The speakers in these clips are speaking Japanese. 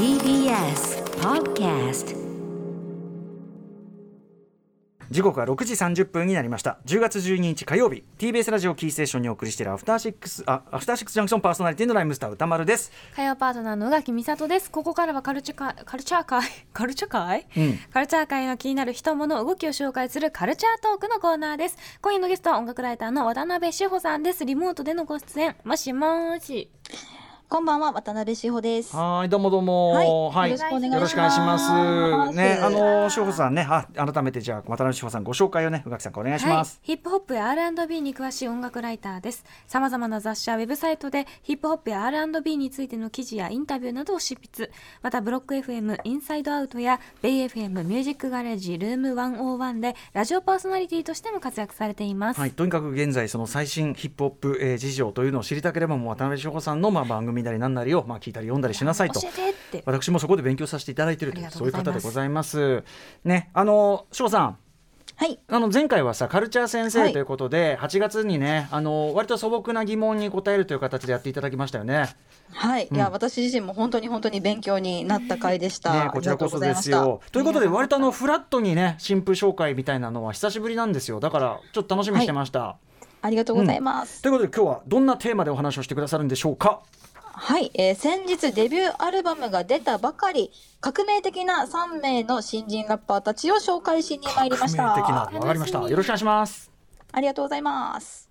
TBS Podcast 時刻は6時30分になりました10月12日火曜日 TBS ラジオキーステーションにお送りしているアフターシックスあアフターシックスジャンクションパーソナリティのライムスター歌丸です火曜パートナーの宇垣美里です。ここからはカルチャー界、カルチャー界、カルチャー界、うんカルチャー界の気になる人物、動きを紹介するカルチャートークのコーナーです。今夜のゲストは音楽ライターの渡辺志保さんです。リモートでのご出演、もしもーし。こんばんは、渡辺志保です。はいどうもどうも。はいよろしくお願いします。ねあのはい。志保さんね。あ改めてじゃあ渡辺志保さんご紹介をね宇垣さんお願いします、はい、ヒップホップや R&B に詳しい音楽ライターです。さまざまな雑誌やウェブサイトでヒップホップや R&B についての記事やインタビューなどを執筆。またブロック FM インサイドアウトやベイ FM ミュージックガレージルーム101でラジオパーソナリティとしても活躍されています。はい、とにかく現在その最新ヒップホップ、えー事情というのを知りたければもう渡辺志保さんのまあ番組なりなんなりをまあ聞いたり読んだりしなさいと教えてって。私もそこで勉強させていただいているというそうういう方でございます。ね、あの志保さん。はい。あの前回はさカルチャー先生はいということで、8月にねあの割と素朴な疑問に答えるという形でやっていただきましたよね。はい。いや、私自身も本当に本当に勉強になった回でした。ねこちらこそですよ。ということで割とあのフラットにね新婦紹介みたいなのは久しぶりなんですよ。だからちょっと楽しみにしてました。ありがとうございます。ということで今日はどんなテーマでお話をしてくださるんでしょうか？はい、えー先日デビューアルバムが出たばかり、革命的な3名の新人ラッパーたちを紹介しに参りました。革命的なわかりました。よろしくお願いします。ありがとうございます。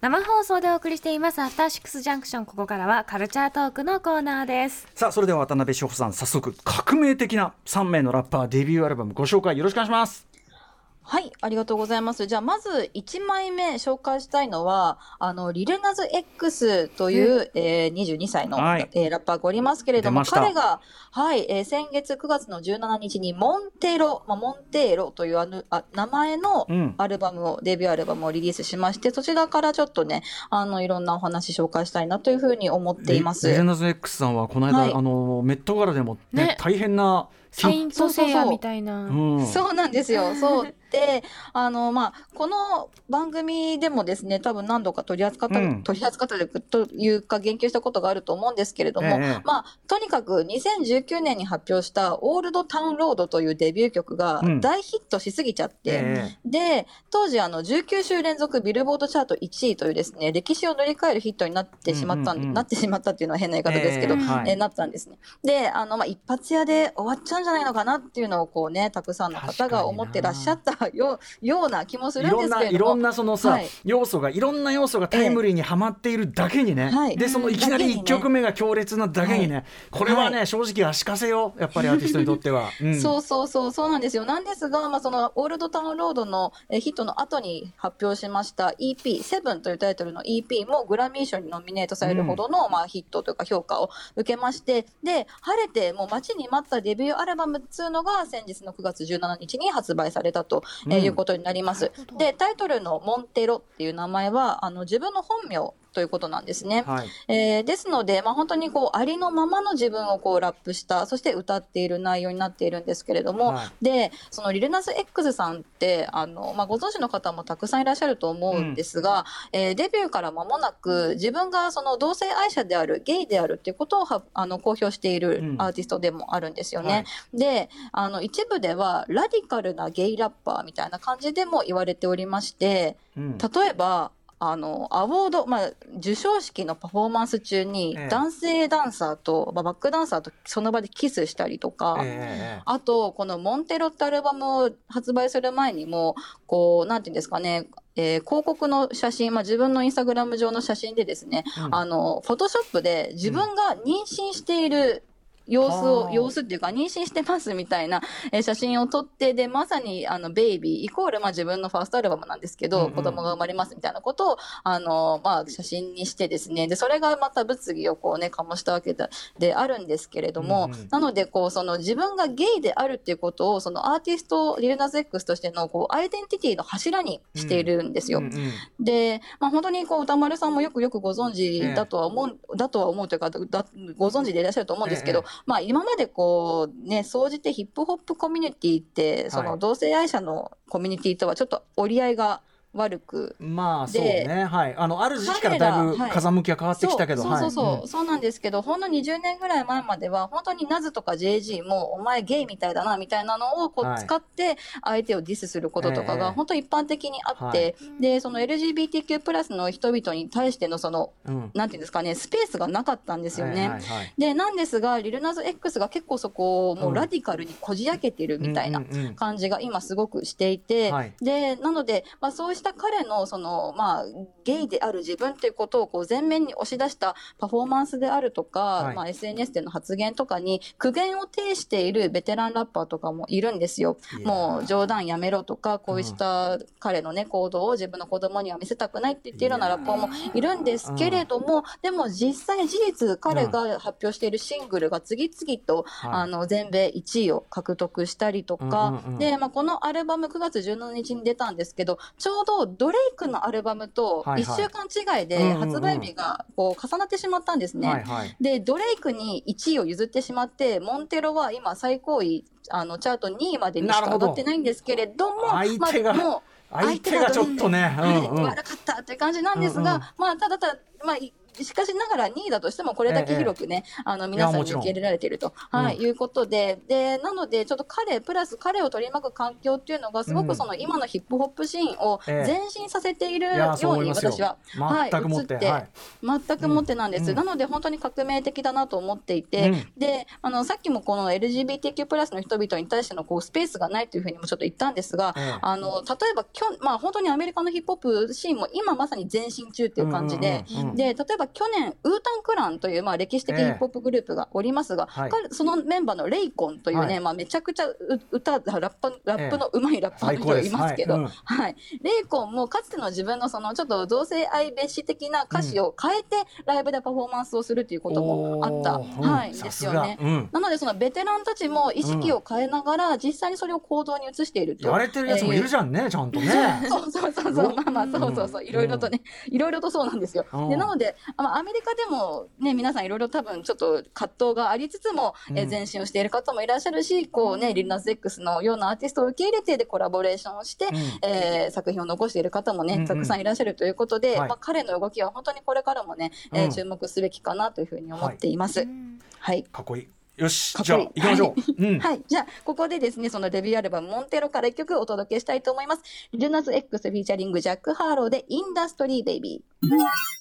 生放送でお送りしていますアフターシックスジャンクションここからはカルチャートークのコーナーです。さあそれでは渡辺志保さん早速革命的な3名のラッパーデビューアルバムご紹介よろしくお願いします。はい、ありがとうございます。じゃあ、まず1枚目紹介したいのは、あの、リルナズ X という、えー、22歳の、はい。えーラッパーがおりますけれども、彼が、はい、えー先月9月の17日に、モンテロ、まあ、モンテーロというあのあ名前のうん。アルバムを、デビューアルバムをリリースしまして、そちらからちょっとね、あの、いろんなお話紹介したいなというふうに思っています。レレナズ X さんはこの間、はい。あのメットガラでも、ねね。大変なセイントセイヤみたいな。うんそうなんですよ。そう。で、あの、まあ、この番組でもですね、多分何度か取り扱った、うん取り扱ったというか言及したことがあると思うんですけれども、ええまあ、とにかく2019年に発表したオールドタウンロードというデビュー曲がうん大ヒットしすぎちゃって、えで、当時あの19週連続ビルボードチャート1位というですね、歴史を塗り替えるヒットになってしまったん、うんうんうんなってしまったっていうのは変な言い方ですけど、ええはいえーなったんですね。で、あの、まあ、一発屋で終わっちゃうんじゃないのかなっていうのをこうね、たくさんの方が思ってらっしゃったようような気もすいるんですけれども。ろんなそのさ、はい。要素がいろんな要素がタイムリーにはまっているだけにね、はい。でそのいきなり1曲目が強烈なだけにね、はい。これはね、正直足かせよやっぱりアーティストにとっては。うん。そうそうそう、そうなんですよ。なんですが、まあ、その、オールドタウンロードのえーヒットの後に発表しました EP、セブンというタイトルの EP もグラミー賞にノミネートされるほどの、まあ、ヒットというか評価を受けまして、で、晴れてもう待ちに待ったデビューアルバムっていうのが先日の9月17日に発売されたと、えーうんいうことになります。で、タイトルのモンテロっていう名前は、あの、自分の本名ということなんですね。はいえーですので、まあ、本当にこうありのままの自分をこうラップしたそして歌っている内容になっているんですけれども、はでそのリルナス X さんってあの、まあ、ご存知の方もたくさんいらっしゃると思うんですが、えーデビューから間もなく自分がその同性愛者であるゲイであるっていうことをはあの公表しているうんアーティストでもあるんですよね。はいであの一部ではラディカルなゲイラッパーみたいな感じでも言われておりまして。うん例えばあのアワード、まあ、授賞式のパフォーマンス中にええ。男性ダンサーと、まあ、バックダンサーとその場でキスしたりとか、ええあとこの「モンテロ」ってアルバムを発売する前にもこうなんていうんですかねえー広告の写真、まあ、自分のインスタグラム上の写真でですね、うん。あのフォトショップで自分が妊娠している様子を、はあ様子っていうか妊娠してますみたいな、えー写真を撮ってでまさにあのベイビーイコール、まあ、自分のファーストアルバムなんですけど、うんうん。子供が生まれますみたいなことをあの、まあ、写真にしてですねでそれがまた物議をこうね醸したわけでであるんですけれども、うんうん。なのでこうその自分がゲイであるっていうことをそのアーティストリルナズ X としてのこうアイデンティティの柱にしているんですよ。うんうん。で、まあ、本当にこう歌丸さんもよくよくご存知だとは思う、だとは思うというかだご存知でいらっしゃると思うんですけど、ええまあ、今までこうね総じてヒップホップコミュニティってそはい。の同性愛者のコミュニティとはちょっと折り合いが悪く。まあそうでねはい。あのある時期からだいぶ風向きが変わってきたけどそうそうそうそう、はいそうなんですけどほんの20年ぐらい前までは本当にナズとか JG もお前ゲイみたいだなみたいなのをこはいう使って相手をディスすることとかええ。が本当一般的にあって、でその LGBTQ+ プラスの人々に対してのそのうん。なんていうんですかねスペースがなかったんですよね。はいはいはい。でなんですがリルナズ X が結構そこをもうラディカルにこじ開けてるみたいなうんうんうん。感じが今すごくしていて、はい。でなので、まあ、そうした彼のその、まあ、ゲイである自分ということをこう前面に押し出したパフォーマンスであるとか、はい。まあ、SNS での発言とかに苦言を呈しているベテランラッパーとかもいるんですよ。もう冗談やめろとかこうした彼の、ね、行動を自分の子供には見せたくないって言っているようなラッパーもいるんですけれども、でも実際事実彼が発表しているシングルが次々と、はい。あの全米1位を獲得したりとか、で、まあ、このアルバム9月17日に出たんですけどちょうどドレイクのアルバムとはいはい。1週間違いで発売日がこう重なってしまったんですね。はいはい。でドレイクに1位を譲ってしまってモンテロは今最高位あのチャート2位までにしか上がってないんですけれども相手がまあ、もう相手がちょっとねんうん。悪かったという感じなんですが、うんうん。まあ、ただただ、まあ、いしかしながら2位だとしても、これだけ広くね、あの皆さんに受け入れられていると、うん。はいいうことでで、なので、ちょっと彼、プラス彼を取り巻く環境っていうのが、すごくその今のヒップホップシーンをええ。前進させているように、私は、はい、全くもって映って、はい。全くもってなんです、うん。なので、本当に革命的だなと思っていて、うん。であのさっきもこの LGBTQ+ プラスの人々に対してのこうスペースがないというふうにもちょっと言ったんですが、ええ。あの例えばきょ、まあ、本当にアメリカのヒップホップシーンも今まさに前進中っていう感じで、で例えば去年、ウータンクランという、まあ、歴史的ヒップホップグループがおりますが、はい。彼そのメンバーのレイコンというね、はい。まあ、めちゃくちゃう歌、ラップラップのうまいラッパーの人がいますけど、最高です。はい。レイコンもかつての自分のそのちょっと同性愛別視的な歌詞を変えて、ライブでパフォーマンスをするということもあった、おー。はい、うん。ですよね。うん。なので、そのベテランたちも意識を変えながら、実際にそれを行動に移していると。やれてるやつもいるじゃんねちゃんとね。そうそうそうそう、まあまあ、そうそうそう、いろいろとね、いろいろとそうなんですよ。うん。で、なので、あまあアメリカでもね、皆さんいろいろ多分ちょっと葛藤がありつつも、えうん。前進をしている方もいらっしゃるし、こうね、リルナス X のようなアーティストを受け入れてでコラボレーションをして、うん。えー作品を残している方もね、うんうん。たくさんいらっしゃるということで、はい。まあ彼の動きは本当にこれからもね、えーうん注目すべきかなというふうに思っています。はい。かっこいい。よしじゃあ行きましょう。うん。はい。じゃあ、ここでですね、そのデビューアルバム、モンテロから一曲お届けしたいと思います。リルナス X フィーチャリングジャック・ハーローで、インダストリー・ベイビー。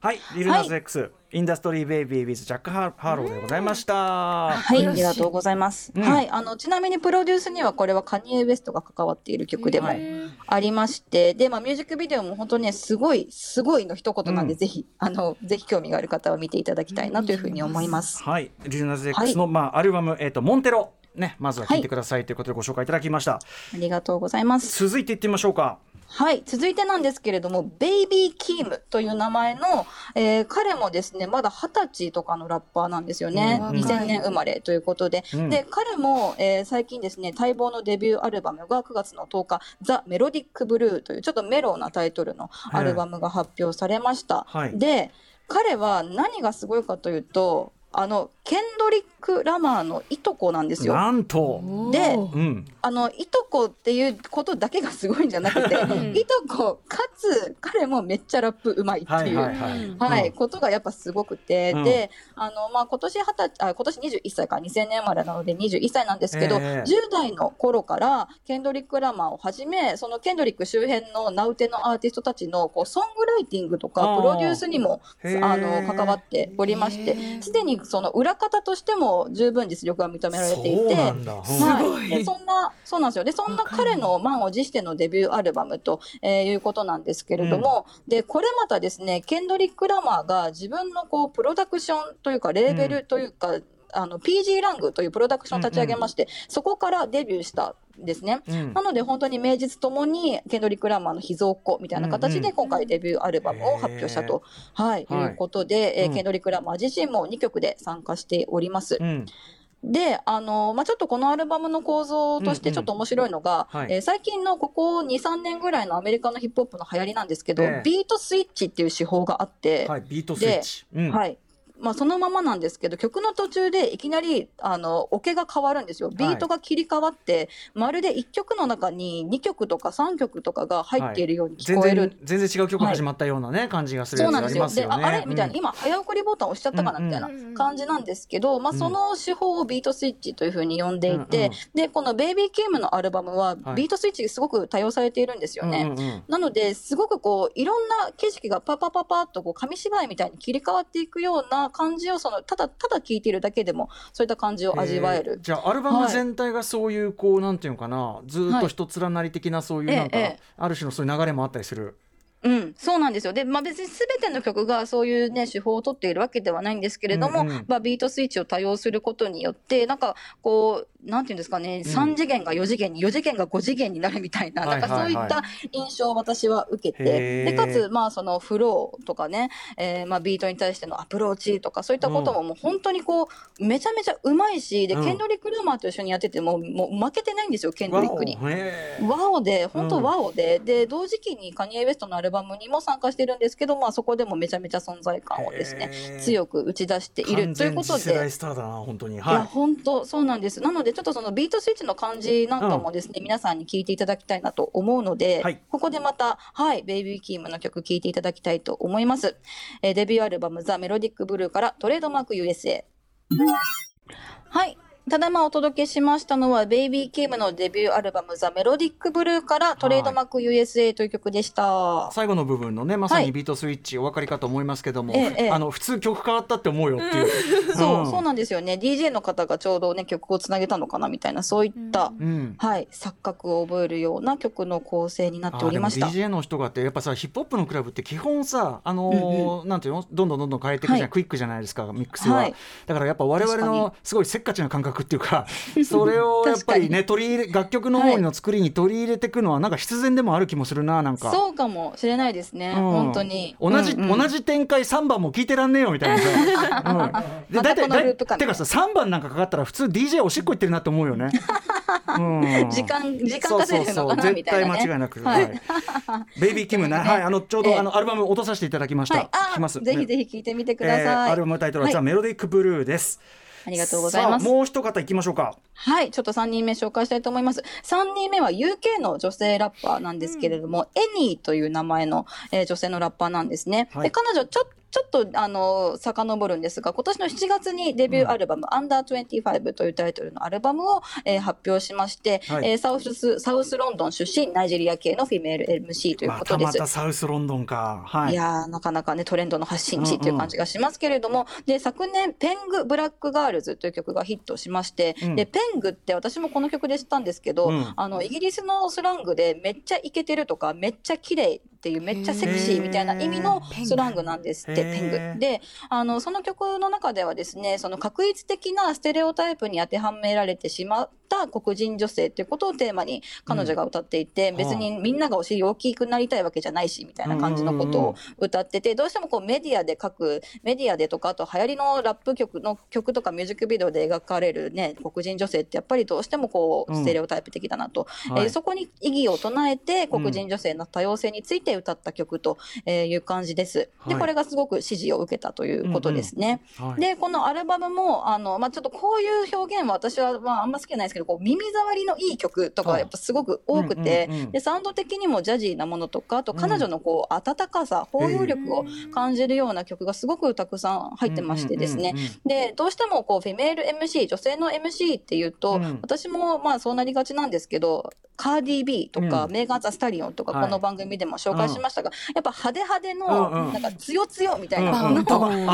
はいリルナス X インダストリーベイビー with ジャックハーローでございました。はい、ありがとうございます。うん。はい、あの、ちなみにプロデュースにはこれはカニエ・ウエストが関わっている曲でもはい。ありまして、で、まあ、ミュージックビデオも本当ね、すごい、すごいの一言なんで、うん。ぜひ、あの、ぜひ興味がある方は見ていただきたいなというふうに思います。はい、リルナズ X の、まあ、アルバム、えー、とモンテロ、ね、まずは聴いてくださいということでご紹介いただきました、ありがとうございます。続いていってみましょうかはい。続いてなんですけれども、ベイビー・キームという名前の、えー彼もですね、まだ二十歳とかのラッパーなんですよね。うん2000年生まれということで。うんで、彼も、えー最近ですね、待望のデビューアルバムが9月の10日、ザ・メロディック・ブルーというちょっとメローなタイトルのアルバムが発表されました。はいで、彼は何がすごいかというと、あの、ケンドリック・ラマーのいとこなんですよ。なんと、でうん、あの、いとこっていうことだけがすごいんじゃなくて、いとこかつ彼もめっちゃラップうまいってはいいう。はいはい、はい、うん。ことがやっぱすごくて、うん。で、あの、まあ、今年二十歳、あ、今年21歳か、2000年生まれなので21歳なんですけど、ええ。10代の頃から、ケンドリック・ラマーをはじめ、そのケンドリック周辺の名うてのアーティストたちの、こう、ソングライティングとか、プロデュースにも、あの、関わっておりまして、すでにその裏方としても十分実力が認められていて、そんだ、うん。はい、でそんな、そうなんですよ。で、そんな彼の満を持してのデビューアルバムと、えーいうことなんですけれども、で、これまたですね、ケンドリック・ラマーが自分のこう、プロダクションというか、レーベルというか、あの、PG ラングというプロダクションを立ち上げまして、そこからデビューしたんですね。うん。なので本当に名実ともにケンドリック・ラマーの秘蔵っ子みたいな形うんうんで今回デビューアルバムを発表したと、はい、はいいうことで、えーうん。ケンドリック・ラマー自身も2曲で参加しております。うん。で、あの、まあ、ちょっとこのアルバムの構造としてちょっと面白いのが、うんうんはい。えー最近のここ2、3年ぐらいのアメリカのヒップホップの流行りなんですけど、ええ。ビートスイッチっていう手法があって、はい、ビートスイッチ、うん。はい。まあ、そのままなんですけど、曲の途中でいきなり、あの、オケが変わるんですよ。ビートが切り替わって、まるで1曲の中に2曲とか3曲とかが入っているように聞全こえる。然全然違う曲始まったようなね、感じがするやつあそうなんですよ。で。ああれ？みたいな、うん今、早送りボタン押しちゃったかなうんうんみたいな感じなんですけど、まあ、その手法をビートスイッチというふうに呼んでいて、うんうんで、このベイビーキームのアルバムははい、ビートスイッチがすごく多用されているんですよね。うんうんうんなので、すごくこう、いろんな景色がパパパパッとこう、紙芝居みたいに切り替わっていくような感じを、その、ただ、ただ聴いているだけでも、そういった感じを味わえる。ーじゃあアルバム全体がそういうこうなんていうのかなずーっと一連なり的なそういうなんか、ある種のそういう流れもあったりする。うん、そうなんですよ。で、まあ別に全ての曲がそういうね、手法を取っているわけではないんですけれども、うんうん。まあビートスイッチを多用することによって、なんかこう、なんていうんですかね、3次元が4次元に、4次元が5次元になるみたいな、はいなんかそういった印象を私は受けて、で、かつ、まあそのフローとかね、えーまあビートに対してのアプローチとか、そういったことももう本当にこう、めちゃめちゃうまいし、で、うん。ケンドリック・ルーマーと一緒にやってても、もう負けてないんですよ、ケンドリックに。ワオで、本うん。当ワオで、で、同時期にカニエ・ウェストのアルバムにも参加してるんですけど、まあそこでもめちゃめちゃ存在感をですね強く打ち出しているということ完全次世代で。スターだな本当に。いや、はい。本当そうなんです。なので、ちょっとそのビートスイッチの感じなんかもですね、皆さんに聞いていただきたいなと思うので、はいここでまた、はい、ベイビーキームの曲聴いていただきたいと思います。えーデビューアルバム、ザ・メロディック・ブルーからトレードマーク USA。はい。ただいまお届けしましたのは、ベイビーキームのデビューアルバム、ザ・メロディック・ブルーからトレードマーク USA という曲でした。最後の部分のねまさはいにビートスイッチお分かりかと思いますけども、あの普通曲変わったって思うよっていう。そう、そうななんですよね。DJ の方がちょうどね、曲をつなげたのかなみたいな、そういった、うん。はい、錯覚を覚えるような曲の構成になっておりましたあ。でも DJ の人がってやっぱさヒップホップのクラブって基本さあのーなんていうの？どんどんどんどん変えていくじゃん、はい。クイックじゃないですかミックスは、はい。だからやっぱ我々確のすごいせっかちな感覚っていうかそれを やっぱりね取り入れ楽曲の方の作りに取り入れていくのはなんか必然でもある気もするななんか。そうかもしれないですね。うん本当に。同じ、うんうん同じ展開3番も聞いてらんねえよみたいなさ、うん、またこのだいループ感てかさ3番なんかかかったら普通 DJ おしっこ行ってるなって思うよね、うん時間、時間稼いでるのかなみたいな、ね。絶対間違いなく、ははいいベイビーキムね、はい、あのちょうど、ええあのアルバム落とさせていただきました。はい。きます。ぜひぜひひ聞いてみてください。アルバムタイトルは、はい The Melodic Blue です。ありがとうございますさあもう一方行きましょうか。はい、ちょっと3人目紹介したいと思います。3人目は UK の女性ラッパーなんですけれども、 Enny という名前の、えー女性のラッパーなんですね。はいで彼女ちょちょっと、あの、遡るんですが、今年の7月にデビューアルバム、 Under 25 というタイトルのアルバムを、えー発表しまして、はい。えーサウス、サウスロンドン出身、ナイジェリア系のフィメール MC というまことです。たまたサウスロンドンか。はい。いやーなかなかね、トレンドの発信地っていう感じがしますけれども、で、昨年、ペング・ブラック・ガールズという曲がヒットしまして、うん。で、ペングって私もこの曲で知ったんですけど、うん。あの、イギリスのスラングでめっちゃイケてるとか、めっちゃ綺麗っていう、めっちゃセクシーみたいな意味のスラングなんですって、へーペング。で、あの、その曲の中ではですね、その確一的なステレオタイプに当てはめられてしまった黒人女性っていうことをテーマに彼女が歌っていて、ん。別にみんながお尻大きくなりたいわけじゃないし、みたいな感じのことを歌ってて、どうしてもこうメディアで書く、メディアでとか、あと流行りのラップ曲の曲とかミュージックビデオで描かれるね、黒人女性ってやっぱりどうしてもこう、うん。ステレオタイプ的だなと、はい。えーそこに意義を唱えて黒人女性の多様性について歌った曲とえーいう感じです。で、はい。これがすごく支持を受けたということですね。はい。で、このアルバムも、あの、まあ、ちょっとこういう表現は私は、まあ、あんま好きじゃないですけど、こう、耳障りのいい曲とかがやっぱすごく多くて、うんうんうん。で、サウンド的にもジャジーなものとか、あと彼女のこう、温かさ、包容力を感じるような曲がすごくたくさん入ってましてですね。うんうんうん。で、どうしてもこう、フィメール MC、女性の MC っていうと、うん。私もまあそうなりがちなんですけど、カーディー・ビーとか、うん。メーガン・ザ・スタリオンとか、はい。この番組でも紹介しましたが、やっぱ派手派手うんの、うん。なんか強強みたいうんな、うんの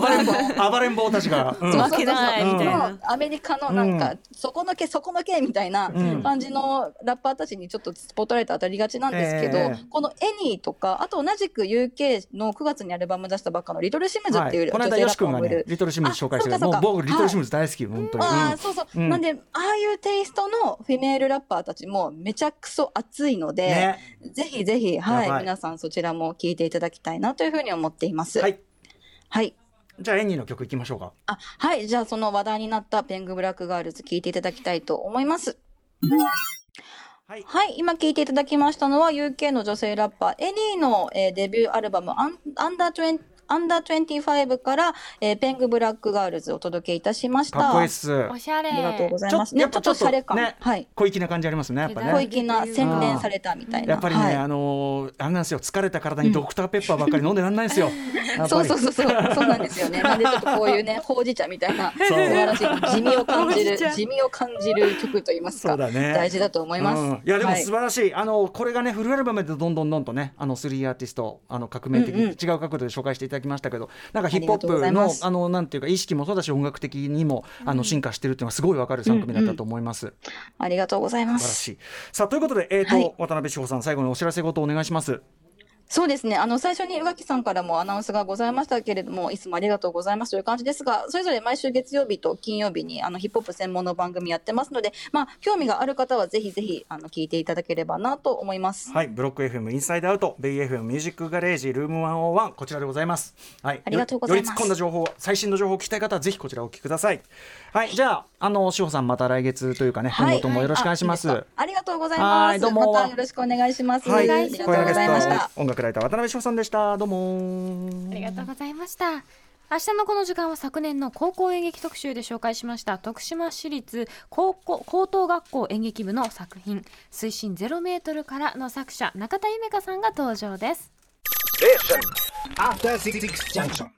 暴れん坊。暴れん坊たちが。うん。そうそうそう。負けないみたいな。のアメリカのなんか、うそこのけ、そこのけみたいなうん。感じのラッパーたちにちょっとスポットライト当たりがちなんですけど、ええ。このエニーとか、あと同じく UK の9月にアルバム出したばっかのリトル・シムズっていうはい、この間よし君が。ねリトルシムズ紹介してる。もう僕リトルシムズ大好き、本当に、ああ、そうそう。うん。なんで、ああいうテイストの female ラッパーたちもめちゃくそ熱いので、ね。ぜひぜひ、はい、皆さんそちらも聞いていただきたいなというふうに思っています。はいはい。じゃあ Enny の曲いきましょうかあ、はい。じゃあ、その話題になった Peng Black Girls 聞いていただきたいと思います。はいはい。今聞いていただきましたのは、UK の女性ラッパー、 Enny の、えーデビューアルバム、アン Under 20 Under 25から、えーペングブラックガールズをお届けいたしました。かっこいいっすおしゃれありがとうございちょます。ね、ちょっとシャレ感。ねはい。小粋な感じありますねやっぱね小粋な洗練されたみたいな。やっぱりね、はいあのーあれなんですよ疲れた体にドクターペッパーばっかり飲んでらんないんですよ。そうそうそうそう、そうなんですよね。なんでちょっとこういうね、ほうじ茶みたいな、素晴らしい地味を感じる、地味を感じる曲と言いますか。そうだね大事だと思います。うんいやでもはい素晴らしい、あのこれがねフルアルバムでどんどんどんとねあの3アーティストあの革命的、うんうん違う角度で紹介していただきましたけどなんかヒップホップのあのなんていうか意識もそうだし音楽的にもあの進化してるっていうのはすごいわかる3組だったと思います、ありがとうございます。素晴らしい。さあということで、えーとはい。渡辺志保さん最後にお知らせごとお願いしますそうですね。あの、最初に宇垣さんからもアナウンスがございましたけれども、いつもありがとうございますという感じですが、それぞれ毎週月曜日と金曜日に、あの、ヒップホップ専門の番組やってますので、まあ、興味がある方はぜひぜひ、あの、聞いていただければなと思います。はいブロック FM インサイドアウトベイ FM ミュージックガレージルーム101こちらでございますはいありがとうございますよより突っ込んだ情報最新の情報を聞きたい方はぜひこちらお聞きくださいはいじゃああの志保さんまた来月というかね今後ともよろしくお願いします、あいいですかありがとうございはます。いどうもまたよろしくお願いします。はい、ありがとうございました。音楽ライター渡辺翔さんでした。どうも。ありがとうございました。明日のこの時間は昨年の高校演劇特集で紹介しました徳島市立高校高等学校演劇部の作品水深0メートルからの作者中田夢香さんが登場です。Junction.